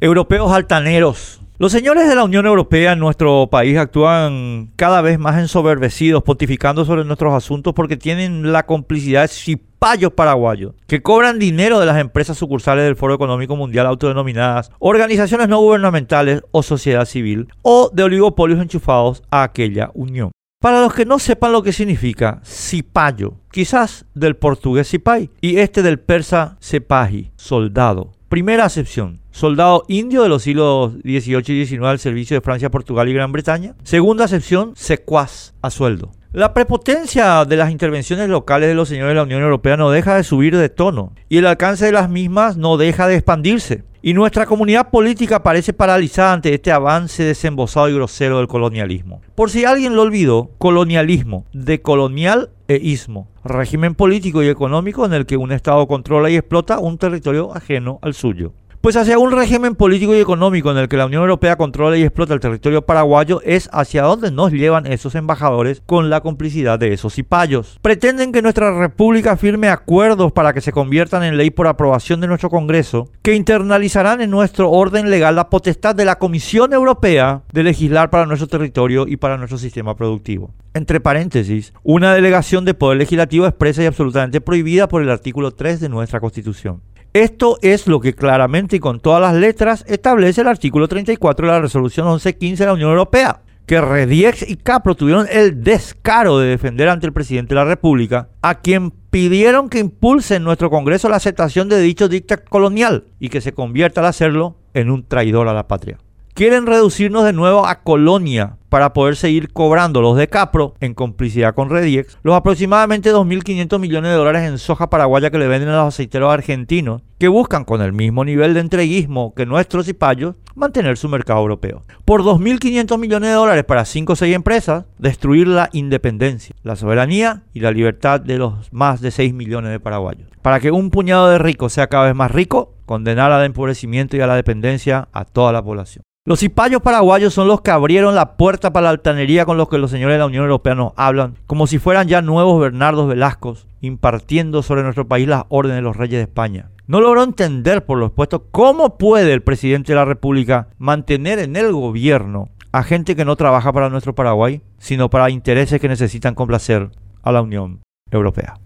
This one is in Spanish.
Europeos altaneros. Los señores de la Unión Europea en nuestro país actúan cada vez más ensoberbecidos, pontificando sobre nuestros asuntos porque tienen la complicidad de cipayos paraguayos que cobran dinero de las empresas sucursales del Foro Económico Mundial autodenominadas organizaciones no gubernamentales o sociedad civil o de oligopolios enchufados a aquella unión. Para los que no sepan lo que significa cipayo, quizás del portugués cipay y este del persa sepahi, soldado. Primera acepción, soldado indio de los siglos XVIII y XIX al servicio de Francia, Portugal y Gran Bretaña. Segunda acepción, secuaz, a sueldo. La prepotencia de las intervenciones locales de los señores de la Unión Europea no deja de subir de tono y el alcance de las mismas no deja de expandirse. Y nuestra comunidad política parece paralizada ante este avance desembosado y grosero del colonialismo. Por si alguien lo olvidó, colonialismo, de colonial e régimen político y económico en el que un Estado controla y explota un territorio ajeno al suyo. Pues hacia un régimen político y económico en el que la Unión Europea controla y explota el territorio paraguayo es hacia donde nos llevan esos embajadores con la complicidad de esos cipayos. Pretenden que nuestra república firme acuerdos para que se conviertan en ley por aprobación de nuestro Congreso, que internalizarán en nuestro orden legal la potestad de la Comisión Europea de legislar para nuestro territorio y para nuestro sistema productivo. Entre paréntesis, una delegación de poder legislativo expresa y absolutamente prohibida por el artículo 3 de nuestra Constitución. Esto es lo que claramente y con todas las letras establece el artículo 34 de la resolución 1115 de la Unión Europea, que Rediex y Capro tuvieron el descaro de defender ante el presidente de la República, a quien pidieron que impulse en nuestro Congreso la aceptación de dicho dictat colonial y que se convierta al hacerlo en un traidor a la patria. Quieren reducirnos de nuevo a colonia para poder seguir cobrando los de Capro en complicidad con Rediex los aproximadamente 2.500 millones de dólares en soja paraguaya que le venden a los aceiteros argentinos que buscan con el mismo nivel de entreguismo que nuestros cipayos mantener su mercado europeo. Por 2.500 millones de dólares para 5 o 6 empresas, destruir la independencia, la soberanía y la libertad de los más de 6 millones de paraguayos. Para que un puñado de ricos sea cada vez más rico, condenar al empobrecimiento y a la dependencia a toda la población. Los cipayos paraguayos son los que abrieron la puerta para la altanería con los que los señores de la Unión Europea nos hablan, como si fueran ya nuevos Bernardos Velascos, impartiendo sobre nuestro país las órdenes de los reyes de España. No logró entender, por lo expuesto, cómo puede el presidente de la República mantener en el gobierno a gente que no trabaja para nuestro Paraguay, sino para intereses que necesitan complacer a la Unión Europea.